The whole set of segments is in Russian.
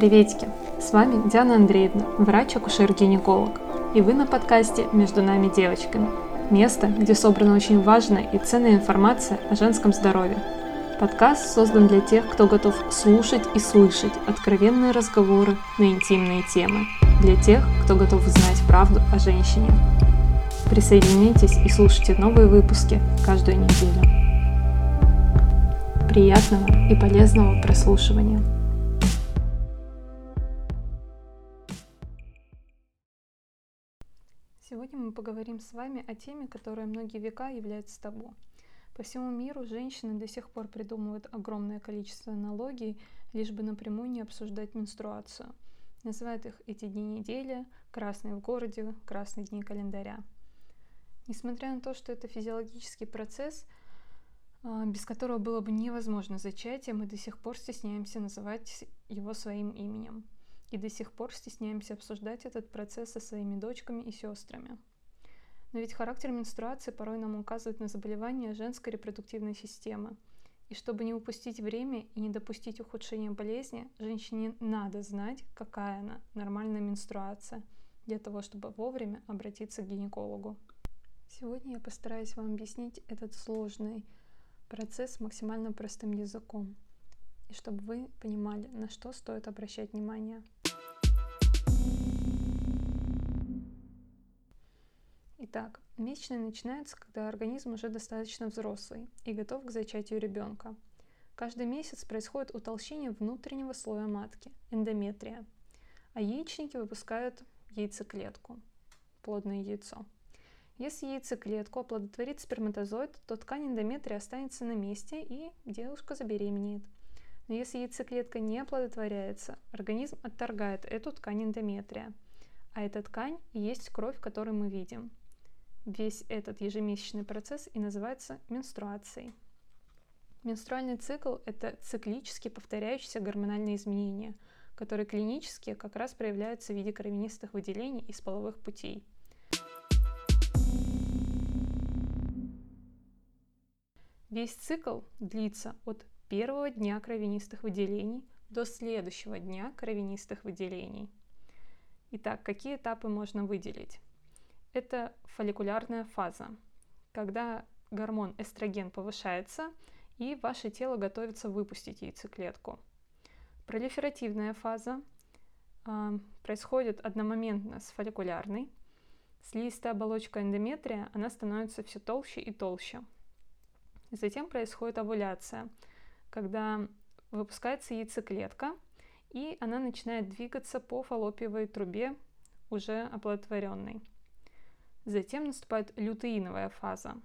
Приветики! С вами Диана Андреевна, врач-акушер-гинеколог. И вы на подкасте «Между нами девочками». Место, где собрана очень важная и ценная информация о женском здоровье. Подкаст создан для тех, кто готов слушать и слышать откровенные разговоры на интимные темы. Для тех, кто готов узнать правду о женщине. Присоединяйтесь и слушайте новые выпуски каждую неделю. Приятного и полезного прослушивания! Поговорим с вами о теме, которая многие века является табу. По всему миру женщины до сих пор придумывают огромное количество аналогий, лишь бы напрямую не обсуждать менструацию. Называют их эти дни недели, красные в городе, красные дни календаря. Несмотря на то, что это физиологический процесс, а, без которого было бы невозможно зачатие, мы до сих пор стесняемся называть его своим именем – и до сих пор стесняемся обсуждать этот процесс со своими дочками и сестрами. Но ведь характер менструации порой нам указывает на заболевания женской репродуктивной системы. И чтобы не упустить время и не допустить ухудшения болезни, женщине надо знать, какая она, нормальная менструация, для того, чтобы вовремя обратиться к гинекологу. Сегодня я постараюсь вам объяснить этот сложный процесс максимально простым языком, и чтобы вы понимали, на что стоит обращать внимание. Итак, месячные начинаются, когда организм уже достаточно взрослый и готов к зачатию ребенка. Каждый месяц происходит утолщение внутреннего слоя матки, эндометрия, а яичники выпускают яйцеклетку, плодное яйцо. Если яйцеклетку оплодотворит сперматозоид, то ткань эндометрия останется на месте и девушка забеременеет. Но если яйцеклетка не оплодотворяется, организм отторгает эту ткань эндометрия. А эта ткань и есть кровь, которую мы видим. Весь этот ежемесячный процесс и называется менструацией. Менструальный цикл – это циклически повторяющиеся гормональные изменения, которые клинически как раз проявляются в виде кровянистых выделений из половых путей. Весь цикл длится от первого дня кровянистых выделений до следующего дня кровянистых выделений. Итак, какие этапы можно выделить? Это фолликулярная фаза, когда гормон эстроген повышается, и ваше тело готовится выпустить яйцеклетку. Пролиферативная фаза э, происходит одномоментно с фолликулярной. Слизистая оболочка эндометрия, она становится все толще и толще. Затем происходит овуляция – когда выпускается яйцеклетка, и она начинает двигаться по фаллопиевой трубе, уже оплодотворенной. Затем наступает лютеиновая фаза.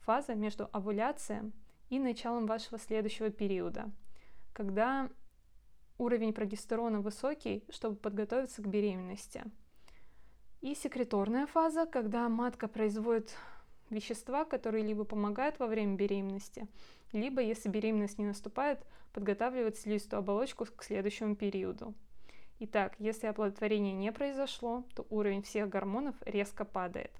Фаза между овуляцией и началом вашего следующего периода, когда уровень прогестерона высокий, чтобы подготовиться к беременности. И секреторная фаза, когда матка производит вещества, которые либо помогают во время беременности, либо, если беременность не наступает, подготавливать слизистую оболочку к следующему периоду. Итак, если оплодотворение не произошло, то уровень всех гормонов резко падает.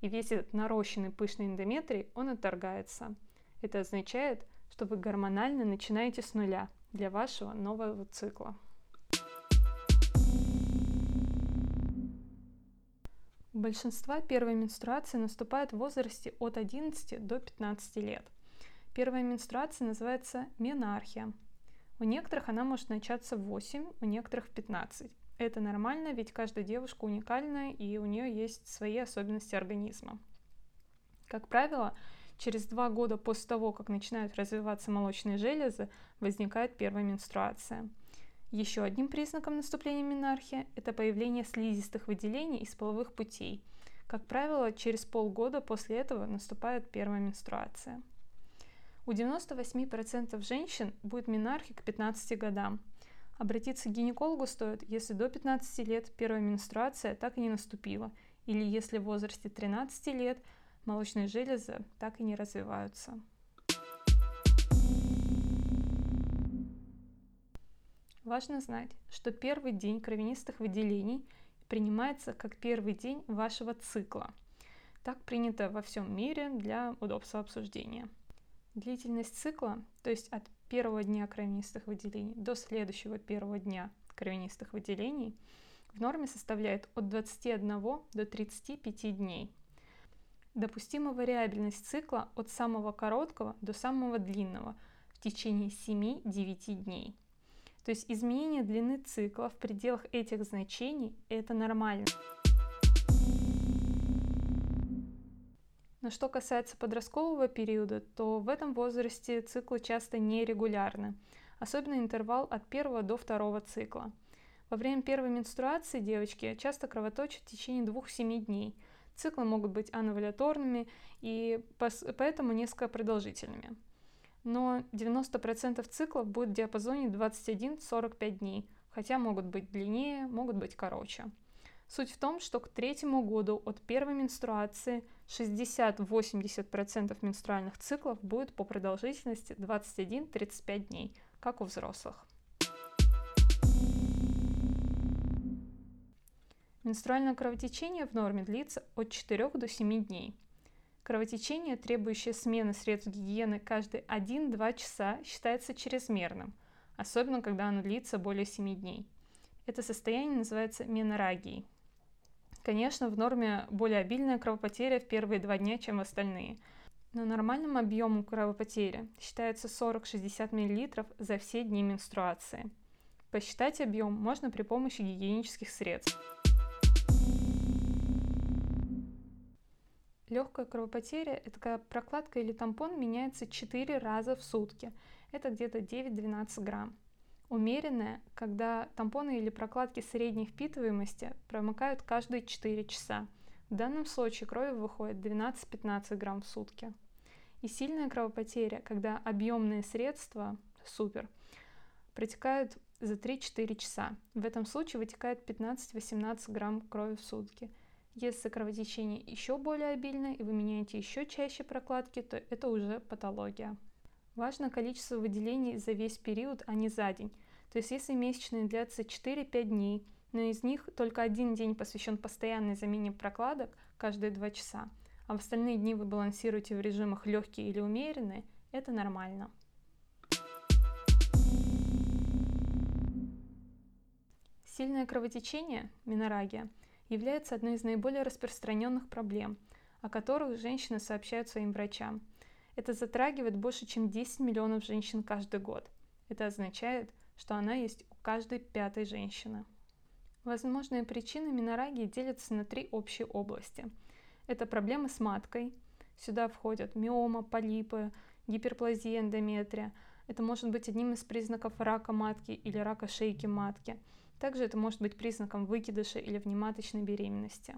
И весь этот нарощенный пышный эндометрий, он отторгается. Это означает, что вы гормонально начинаете с нуля для вашего нового цикла. У большинства первая менструация наступает в возрасте от 11 до 15 лет. Первая менструация называется менархия. У некоторых она может начаться в 8, у некоторых в 15. Это нормально, ведь каждая девушка уникальная и у нее есть свои особенности организма. Как правило, через два года после того, как начинают развиваться молочные железы, возникает первая менструация – еще одним признаком наступления менархии – это появление слизистых выделений из половых путей. Как правило, через полгода после этого наступает первая менструация. У 98% женщин будет менархия к 15 годам. Обратиться к гинекологу стоит, если до 15 лет первая менструация так и не наступила, или если в возрасте 13 лет молочные железы так и не развиваются. Важно знать, что первый день кровянистых выделений принимается как первый день вашего цикла. Так принято во всем мире для удобства обсуждения. Длительность цикла, то есть от первого дня кровянистых выделений до следующего первого дня кровянистых выделений в норме составляет от 21 до 35 дней. Допустима вариабельность цикла от самого короткого до самого длинного в течение 7-9 дней. То есть изменение длины цикла в пределах этих значений – это нормально. Но что касается подросткового периода, то в этом возрасте циклы часто нерегулярны, особенно интервал от первого до второго цикла. Во время первой менструации девочки часто кровоточат в течение 2-7 дней. Циклы могут быть анаваляторными и поэтому несколько продолжительными. Но 90% циклов будет в диапазоне 21-45 дней, хотя могут быть длиннее, могут быть короче. Суть в том, что к третьему году от первой менструации 60-80% менструальных циклов будет по продолжительности 21-35 дней, как у взрослых. Менструальное кровотечение в норме длится от 4 до 7 дней. Кровотечение, требующее смены средств гигиены каждые 1-2 часа, считается чрезмерным, особенно когда оно длится более 7 дней. Это состояние называется менорагией. Конечно, в норме более обильная кровопотеря в первые два дня, чем в остальные. Но нормальным объемом кровопотери считается 40-60 мл за все дни менструации. Посчитать объем можно при помощи гигиенических средств. Легкая кровопотеря – это когда прокладка или тампон меняется 4 раза в сутки. Это где-то 9-12 грамм умеренная, когда тампоны или прокладки средней впитываемости промыкают каждые 4 часа. В данном случае крови выходит 12-15 грамм в сутки. И сильная кровопотеря, когда объемные средства, супер, протекают за 3-4 часа. В этом случае вытекает 15-18 грамм крови в сутки. Если кровотечение еще более обильное и вы меняете еще чаще прокладки, то это уже патология. Важно количество выделений за весь период, а не за день. То есть если месячные длятся 4-5 дней, но из них только один день посвящен постоянной замене прокладок каждые 2 часа, а в остальные дни вы балансируете в режимах легкие или умеренные, это нормально. Сильное кровотечение, менорагия, является одной из наиболее распространенных проблем, о которых женщины сообщают своим врачам – это затрагивает больше, чем 10 миллионов женщин каждый год. Это означает, что она есть у каждой пятой женщины. Возможные причины менорагии делятся на три общие области. Это проблемы с маткой. Сюда входят миома, полипы, гиперплазия эндометрия. Это может быть одним из признаков рака матки или рака шейки матки. Также это может быть признаком выкидыша или внематочной беременности.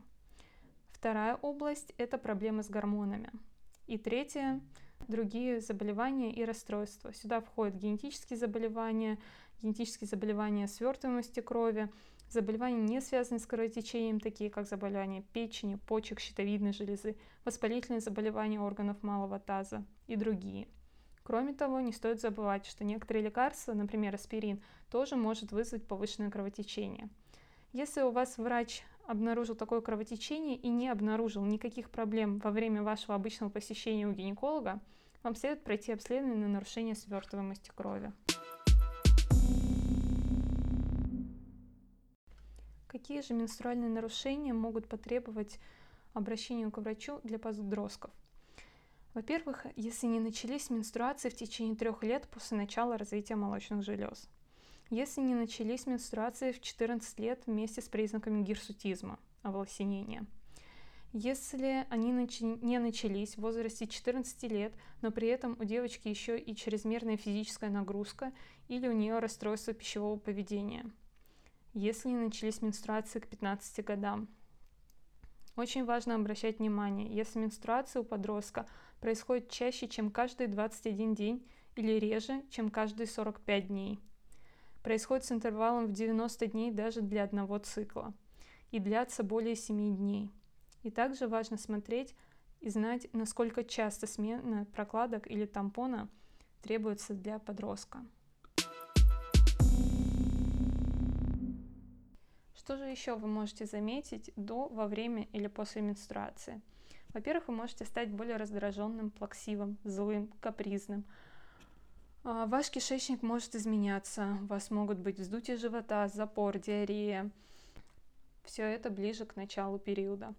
Вторая область – это проблемы с гормонами. И третья другие заболевания и расстройства. Сюда входят генетические заболевания, генетические заболевания свертываемости крови, заболевания, не связанные с кровотечением, такие как заболевания печени, почек, щитовидной железы, воспалительные заболевания органов малого таза и другие. Кроме того, не стоит забывать, что некоторые лекарства, например, аспирин, тоже может вызвать повышенное кровотечение. Если у вас врач обнаружил такое кровотечение и не обнаружил никаких проблем во время вашего обычного посещения у гинеколога, вам следует пройти обследование на нарушение свертываемости крови. Какие же менструальные нарушения могут потребовать обращения к врачу для подростков? Во-первых, если не начались менструации в течение трех лет после начала развития молочных желез если не начались менструации в 14 лет вместе с признаками гирсутизма, оволосенения. Если они не начались в возрасте 14 лет, но при этом у девочки еще и чрезмерная физическая нагрузка или у нее расстройство пищевого поведения. Если не начались менструации к 15 годам. Очень важно обращать внимание, если менструация у подростка происходит чаще, чем каждый 21 день или реже, чем каждые 45 дней – происходит с интервалом в 90 дней даже для одного цикла и длятся более 7 дней. И также важно смотреть и знать, насколько часто смена прокладок или тампона требуется для подростка. Что же еще вы можете заметить до, во время или после менструации? Во-первых, вы можете стать более раздраженным, плаксивым, злым, капризным – А, ваш кишечник может изменяться, у вас могут быть вздутие живота, запор, диарея. Все это ближе к началу периода.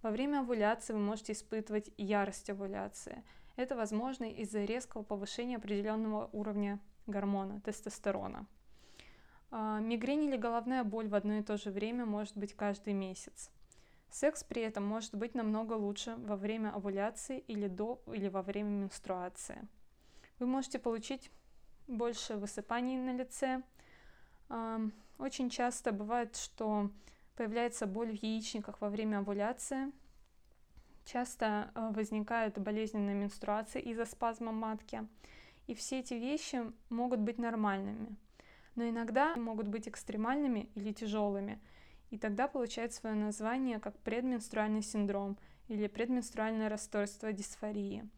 Во время овуляции вы можете испытывать ярость овуляции. Это возможно из-за резкого повышения определенного уровня гормона тестостерона. А, мигрень или головная боль в одно и то же время может быть каждый месяц. Секс при этом может быть намного лучше во время овуляции или до или во время менструации. Вы можете получить больше высыпаний на лице. Очень часто бывает, что появляется боль в яичниках во время овуляции. Часто а, возникает болезненная менструация из-за спазма матки. И все эти вещи могут быть нормальными, но иногда могут быть экстремальными или тяжелыми. И тогда получает свое название как предменструальный синдром или предменструальное расстройство дисфории.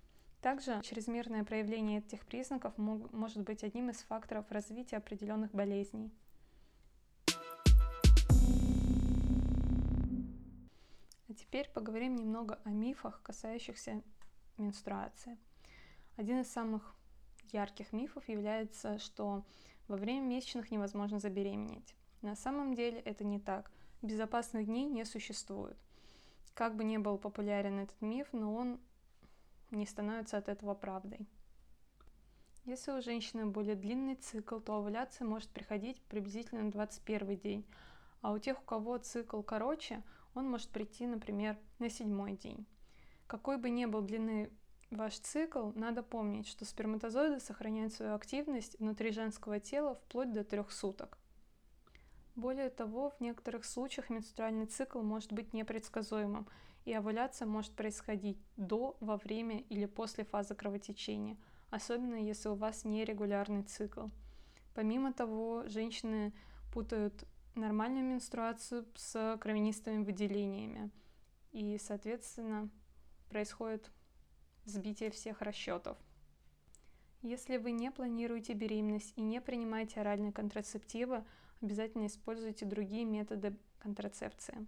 Также чрезмерное проявление этих признаков мог, может быть одним из факторов развития определенных болезней. А теперь поговорим немного о мифах, касающихся менструации. Один из самых ярких мифов является, что во время месячных невозможно забеременеть. На самом деле это не так. Безопасных дней не существует. Как бы ни был популярен этот миф, но он не становится от этого правдой. Если у женщины более длинный цикл, то овуляция может приходить приблизительно на 21 день, а у тех, у кого цикл короче, он может прийти, например, на седьмой день. Какой бы ни был длины ваш цикл, надо помнить, что сперматозоиды сохраняют свою активность внутри женского тела вплоть до трех суток. Более того, в некоторых случаях менструальный цикл может быть непредсказуемым, и овуляция может происходить до, во время или после фазы кровотечения, особенно если у вас нерегулярный цикл. Помимо того, женщины путают нормальную менструацию с кровянистыми выделениями, и, соответственно, происходит сбитие всех расчетов. Если вы не планируете беременность и не принимаете оральные контрацептивы, обязательно используйте другие методы контрацепции.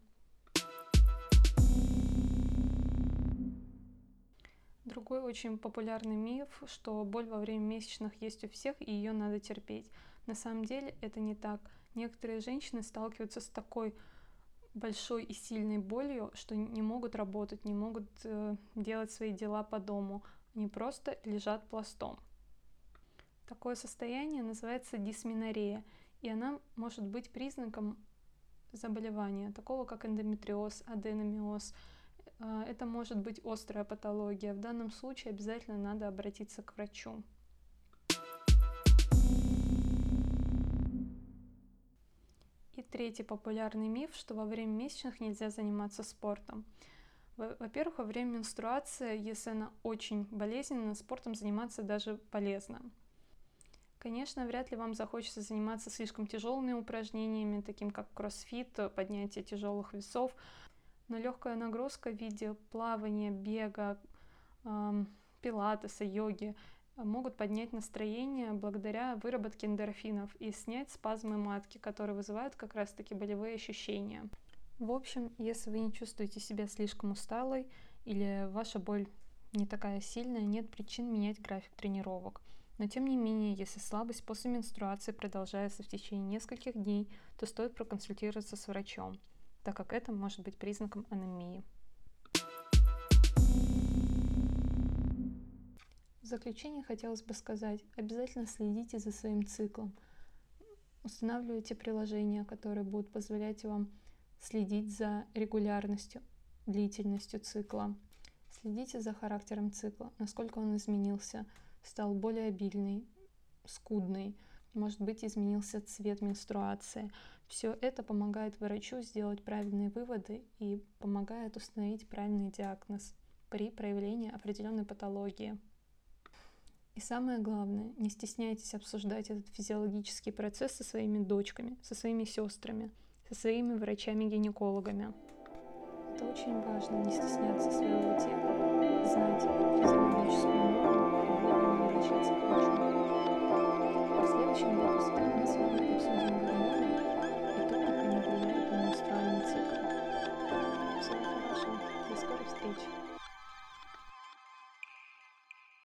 Другой очень популярный миф, что боль во время месячных есть у всех и ее надо терпеть. На самом деле это не так. Некоторые женщины сталкиваются с такой большой и сильной болью, что не могут работать, не могут э, делать свои дела по дому. Они просто лежат пластом. Такое состояние называется дисменорея, и она может быть признаком заболевания, такого как эндометриоз, аденомиоз, а, это может быть острая патология. В данном случае обязательно надо обратиться к врачу. И третий популярный миф, что во время месячных нельзя заниматься спортом. Во-первых, во время менструации, если она очень болезненна, спортом заниматься даже полезно. Конечно, вряд ли вам захочется заниматься слишком тяжелыми упражнениями, таким как кроссфит, поднятие тяжелых весов, но легкая нагрузка в виде плавания, бега, пилатеса, йоги могут поднять настроение благодаря выработке эндорфинов и снять спазмы матки, которые вызывают как раз-таки болевые ощущения. В общем, если вы не чувствуете себя слишком усталой или ваша боль не такая сильная, нет причин менять график тренировок. Но тем не менее, если слабость после менструации продолжается в течение нескольких дней, то стоит проконсультироваться с врачом так как это может быть признаком анемии. Заключение хотелось бы сказать, обязательно следите за своим циклом. Устанавливайте приложения, которые будут позволять вам следить за регулярностью, длительностью цикла. Следите за характером цикла, насколько он изменился, стал более обильный, скудный, может быть изменился цвет менструации, все это помогает врачу сделать правильные выводы и помогает установить правильный диагноз при проявлении определенной патологии. И самое главное, не стесняйтесь обсуждать этот физиологический процесс со своими дочками, со своими сестрами, со своими врачами-гинекологами. Это очень важно, не стесняться своего тела, знать физиологическую норму и вовремя обращаться к врачу. В следующем выпуске мы с вами обсудим гормоны и то, как они влияют на менструальный цикл. Всего хорошего, до скорой встреч.